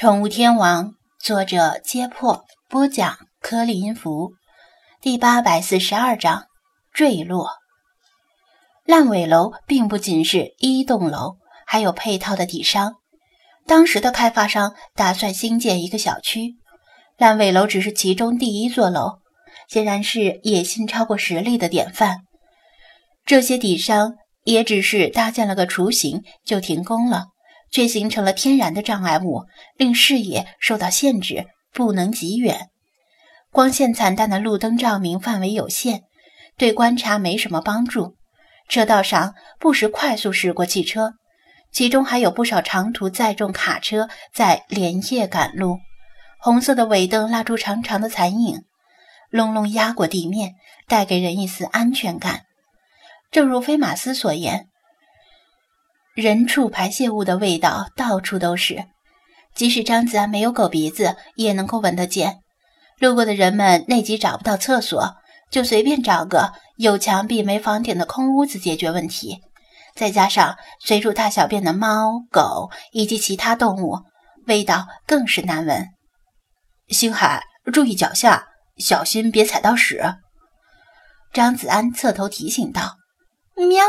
宠物天王，作者：揭破，播讲：颗粒音符，第八百四十二章：坠落。烂尾楼并不仅是一栋楼，还有配套的底商。当时的开发商打算新建一个小区，烂尾楼只是其中第一座楼，显然是野心超过实力的典范。这些底商也只是搭建了个雏形就停工了。却形成了天然的障碍物，令视野受到限制，不能极远。光线惨淡的路灯照明范围有限，对观察没什么帮助。车道上不时快速驶过汽车，其中还有不少长途载重卡车在连夜赶路。红色的尾灯拉出长长的残影，隆隆压过地面，带给人一丝安全感。正如菲马斯所言。人畜排泄物的味道到处都是，即使张子安没有狗鼻子，也能够闻得见。路过的人们内急找不到厕所，就随便找个有墙壁没房顶的空屋子解决问题。再加上随处大小便的猫、狗以及其他动物，味道更是难闻。星海，注意脚下，小心别踩到屎。张子安侧头提醒道：“喵。”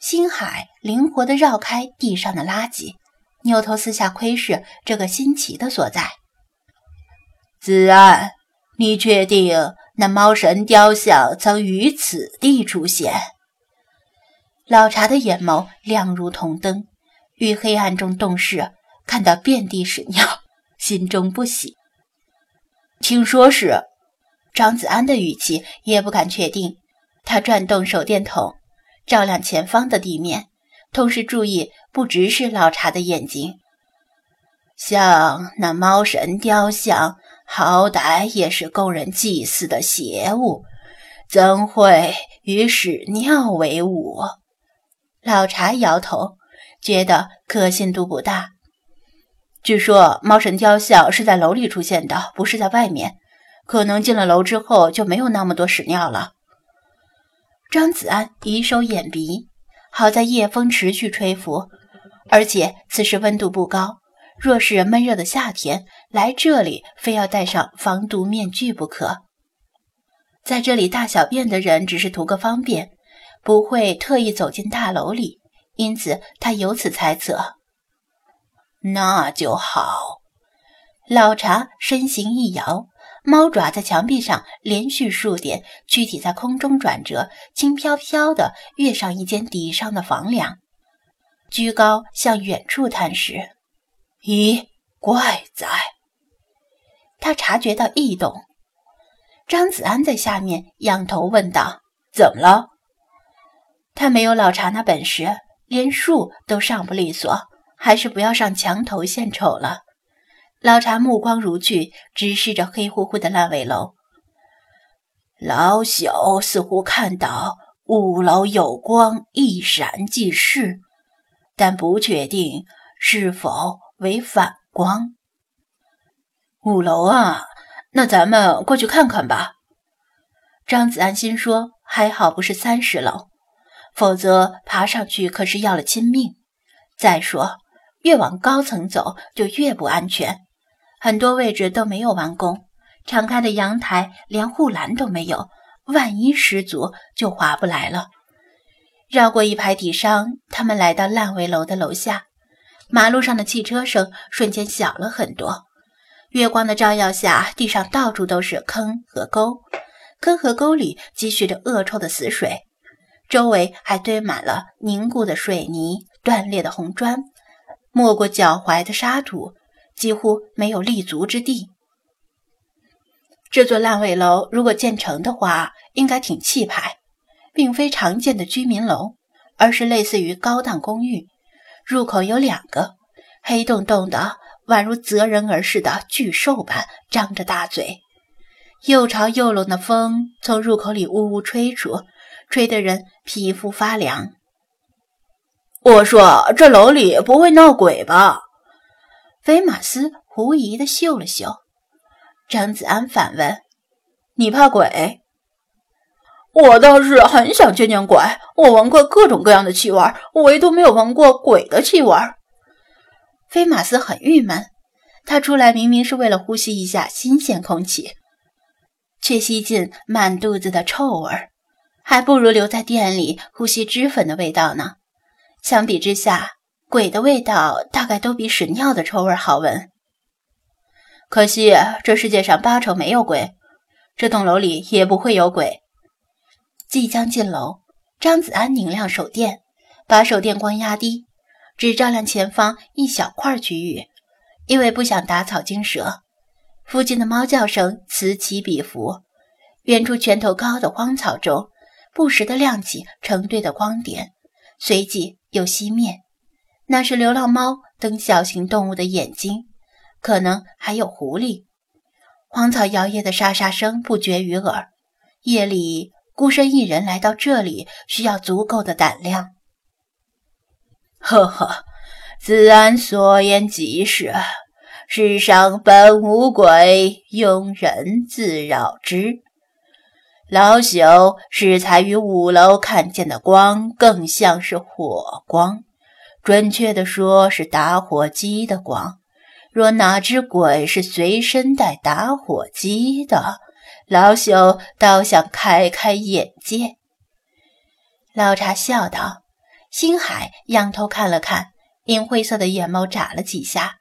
星海灵活地绕开地上的垃圾，扭头四下窥视这个新奇的所在。子安，你确定那猫神雕像曾于此地出现？老茶的眼眸亮如铜灯，于黑暗中洞视，看到遍地屎尿，心中不喜。听说是。张子安的语气也不敢确定，他转动手电筒。照亮前方的地面，同时注意不直视老茶的眼睛。像那猫神雕像，好歹也是供人祭祀的邪物，怎会与屎尿为伍？老茶摇头，觉得可信度不大。据说猫神雕像是在楼里出现的，不是在外面，可能进了楼之后就没有那么多屎尿了。张子安以手掩鼻，好在夜风持续吹拂，而且此时温度不高。若是闷热的夏天，来这里非要戴上防毒面具不可。在这里大小便的人只是图个方便，不会特意走进大楼里，因此他由此猜测。那就好。老茶身形一摇。猫爪在墙壁上连续数点，躯体在空中转折，轻飘飘地跃上一间底上的房梁，居高向远处探视。咦，怪哉！他察觉到异动。张子安在下面仰头问道：“怎么了？”他没有老查那本事，连树都上不利索，还是不要上墙头献丑了。老茶目光如炬，直视着黑乎乎的烂尾楼。老朽似乎看到五楼有光一闪即逝，但不确定是否为反光。五楼啊，那咱们过去看看吧。张子安心说：“还好不是三十楼，否则爬上去可是要了亲命。再说，越往高层走就越不安全。”很多位置都没有完工，敞开的阳台连护栏都没有，万一失足就划不来了。绕过一排底商，他们来到烂尾楼的楼下，马路上的汽车声瞬间小了很多。月光的照耀下，地上到处都是坑和沟，坑和沟里积蓄着恶臭的死水，周围还堆满了凝固的水泥、断裂的红砖、没过脚踝的沙土。几乎没有立足之地。这座烂尾楼如果建成的话，应该挺气派，并非常见的居民楼，而是类似于高档公寓。入口有两个，黑洞洞的，宛如择人而噬的巨兽般张着大嘴。又潮又冷的风从入口里呜呜吹出，吹得人皮肤发凉。我说：“这楼里不会闹鬼吧？”菲马斯狐疑地嗅了嗅，张子安反问：“你怕鬼？我倒是很想见见鬼。我闻过各种各样的气味，唯独没有闻过鬼的气味。”菲马斯很郁闷，他出来明明是为了呼吸一下新鲜空气，却吸进满肚子的臭味，还不如留在店里呼吸脂粉的味道呢。相比之下，鬼的味道大概都比屎尿的臭味好闻。可惜这世界上八成没有鬼，这栋楼里也不会有鬼。即将进楼，张子安拧亮手电，把手电光压低，只照亮前方一小块区域。因为不想打草惊蛇，附近的猫叫声此起彼伏。远处拳头高的荒草中，不时地亮起成对的光点，随即又熄灭。那是流浪猫等小型动物的眼睛，可能还有狐狸。荒草摇曳的沙沙声不绝于耳。夜里孤身一人来到这里，需要足够的胆量。呵呵。子安所言极是，世上本无鬼，庸人自扰之。老朽适才于五楼看见的光，更像是火光，准确的说是打火机的光。若哪只鬼是随身带打火机的，老朽倒想开开眼界。老茶笑道：“星海仰头看了看。”银灰色的眼眸眨了几下，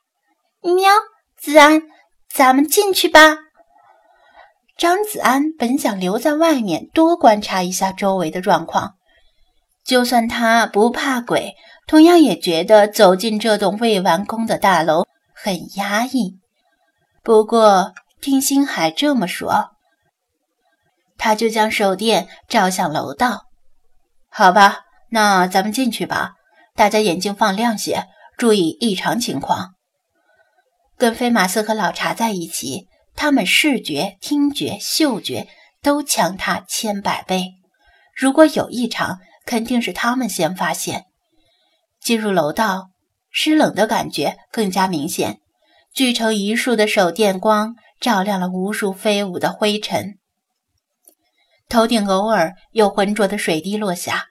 喵！子安，咱们进去吧。张子安本想留在外面多观察一下周围的状况，就算他不怕鬼，同样也觉得走进这栋未完工的大楼很压抑。不过听星海这么说，他就将手电照向楼道。好吧，那咱们进去吧。大家眼睛放亮些，注意异常情况。跟飞马斯和老茶在一起，他们视觉、听觉、嗅觉都强他千百倍。如果有异常，肯定是他们先发现。进入楼道，湿冷的感觉更加明显。聚成一束的手电光照亮了无数飞舞的灰尘，头顶偶尔有浑浊的水滴落下。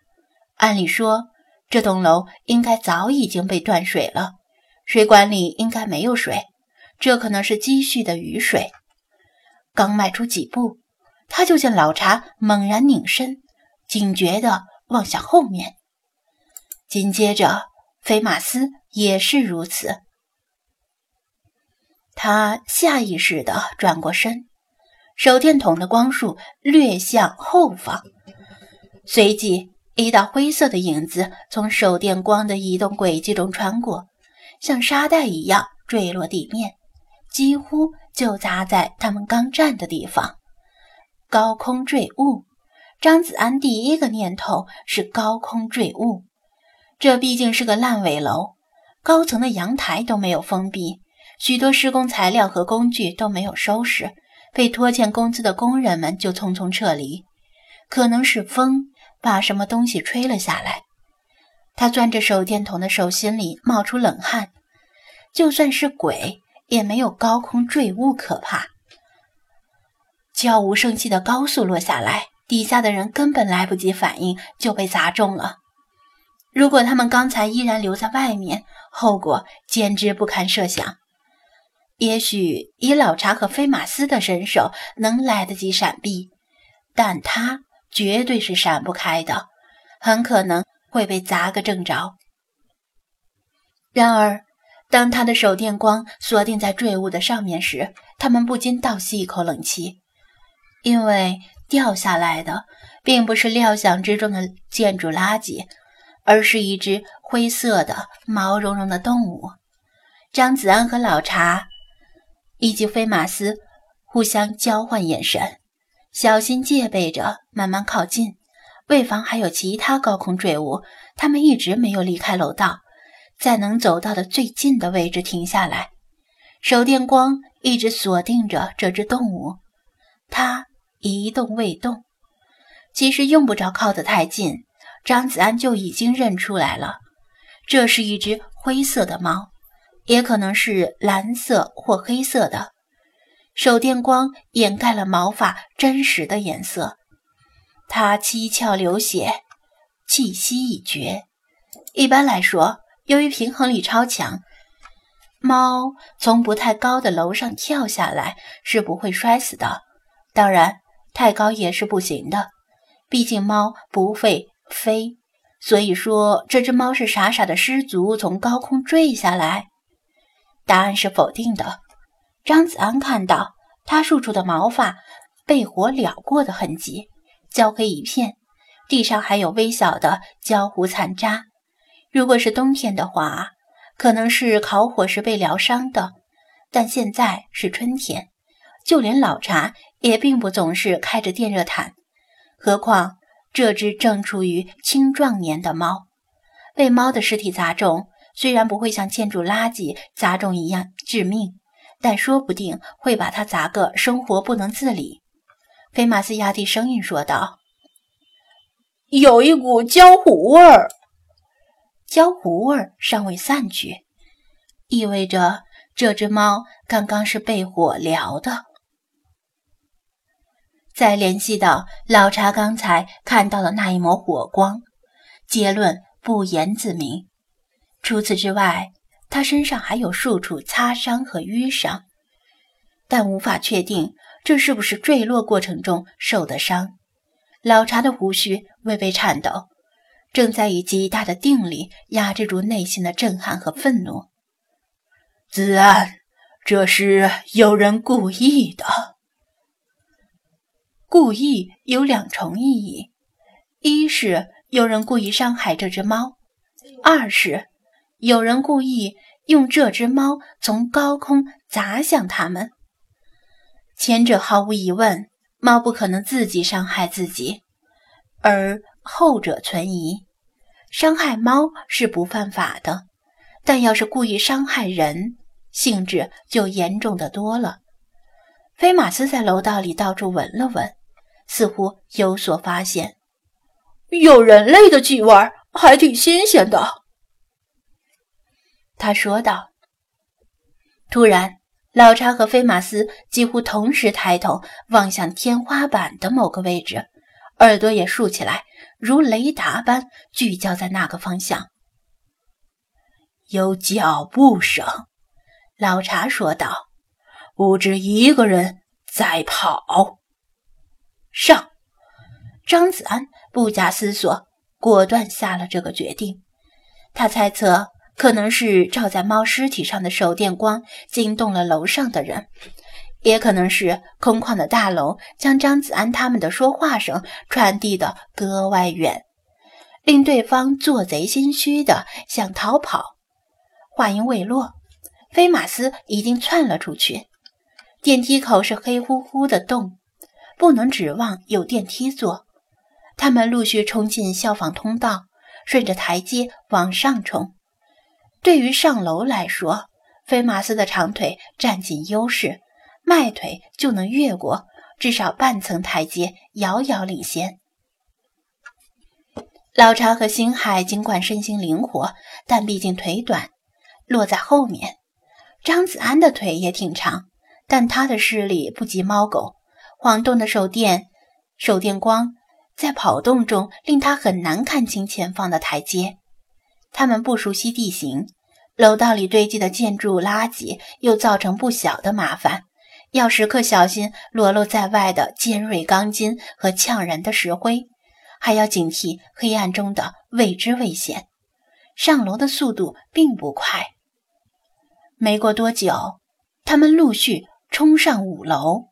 按理说，这栋楼应该早已经被断水了，水管里应该没有水，这可能是积蓄的雨水。刚迈出几步，他就见老茶猛然拧身，警觉地望向后面。紧接着，菲马斯也是如此。他下意识地转过身，手电筒的光束略向后方，随即。一道灰色的影子从手电光的移动轨迹中穿过，像沙袋一样坠落地面，几乎就砸在他们刚站的地方。高空坠物，张子安第一个念头是高空坠物。这毕竟是个烂尾楼，高层的阳台都没有封闭，许多施工材料和工具都没有收拾，被拖欠工资的工人们就匆匆撤离。可能是风。把什么东西吹了下来，他攥着手电筒的手心里冒出冷汗。就算是鬼，也没有高空坠物可怕。悄无声息的高速落下来，底下的人根本来不及反应就被砸中了。如果他们刚才依然留在外面，后果简直不堪设想。也许以老查和飞马斯的身手能来得及闪避，但他。绝对是闪不开的，很可能会被砸个正着。然而，当他的手电光锁定在坠物的上面时，他们不禁倒吸一口冷气，因为掉下来的并不是料想之中的建筑垃圾，而是一只灰色的毛茸茸的动物。张子安和老茶以及飞马斯互相交换眼神。小心戒备着，慢慢靠近，为防还有其他高空坠物。他们一直没有离开楼道，在能走到的最近的位置停下来，手电光一直锁定着这只动物。它一动未动。其实用不着靠得太近，张子安就已经认出来了，这是一只灰色的猫，也可能是蓝色或黑色的。手电光掩盖了毛发真实的颜色，它七窍流血，气息已绝。一般来说，由于平衡力超强，猫从不太高的楼上跳下来是不会摔死的，当然太高也是不行的。毕竟猫不会飞，所以说这只猫是傻傻的失足从高空坠下来。答案是否定的。张子安看到它竖出的毛发被火燎过的痕迹，焦黑一片，地上还有微小的焦糊残渣。如果是冬天的话，可能是烤火时被燎伤的，但现在是春天，就连老茶也并不总是开着电热毯。何况这只正处于青壮年的猫，被猫的尸体砸中，虽然不会像建筑垃圾砸中一样致命，但说不定会把它砸个生活不能自理。菲马斯压低声音说道：“有一股焦糊味儿。”焦糊味儿尚未散去，意味着这只猫刚刚是被火燎的。再联系到老查刚才看到的那一抹火光，结论不言自明。除此之外，他身上还有数处擦伤和淤伤，但无法确定这是不是坠落过程中受的伤。老查的胡须微微颤抖。正在以极大的定力压制住内心的震撼和愤怒。子安，这是有人故意的。故意有两重意义：一是有人故意伤害这只猫；二是有人故意用这只猫从高空砸向他们。前者毫无疑问，猫不可能自己伤害自己，而……后者存疑，伤害猫是不犯法的，但要是故意伤害人，性质就严重的多了。菲马斯在楼道里到处闻了闻，似乎有所发现，有人类的气味，还挺新鲜的。他说道。突然，老查和菲马斯几乎同时抬头望向天花板的某个位置，耳朵也竖起来。如雷达般聚焦在那个方向，有脚步声。老查说道：“不止一个人在跑。”上，张子安不假思索，果断下了这个决定。他猜测，可能是照在猫尸体上的手电光惊动了楼上的人。也可能是空旷的大楼将张子安他们的说话声传递的格外远，令对方做贼心虚的想逃跑。话音未落，菲马斯已经窜了出去。电梯口是黑乎乎的洞，不能指望有电梯坐。他们陆续冲进消防通道，顺着台阶往上冲。对于上楼来说，菲马斯的长腿占尽优势。迈腿就能越过至少半层台阶，遥遥领先。老查和星海尽管身形灵活，但毕竟腿短，落在后面。张子安的腿也挺长，但他的视力不及猫狗，晃动的手电手电光在跑动中令他很难看清前方的台阶。他们不熟悉地形，楼道里堆积的建筑垃圾又造成不小的麻烦。要时刻小心裸露在外的尖锐钢筋和呛人的石灰，还要警惕黑暗中的未知危险。上楼的速度并不快。没过多久，他们陆续冲上五楼。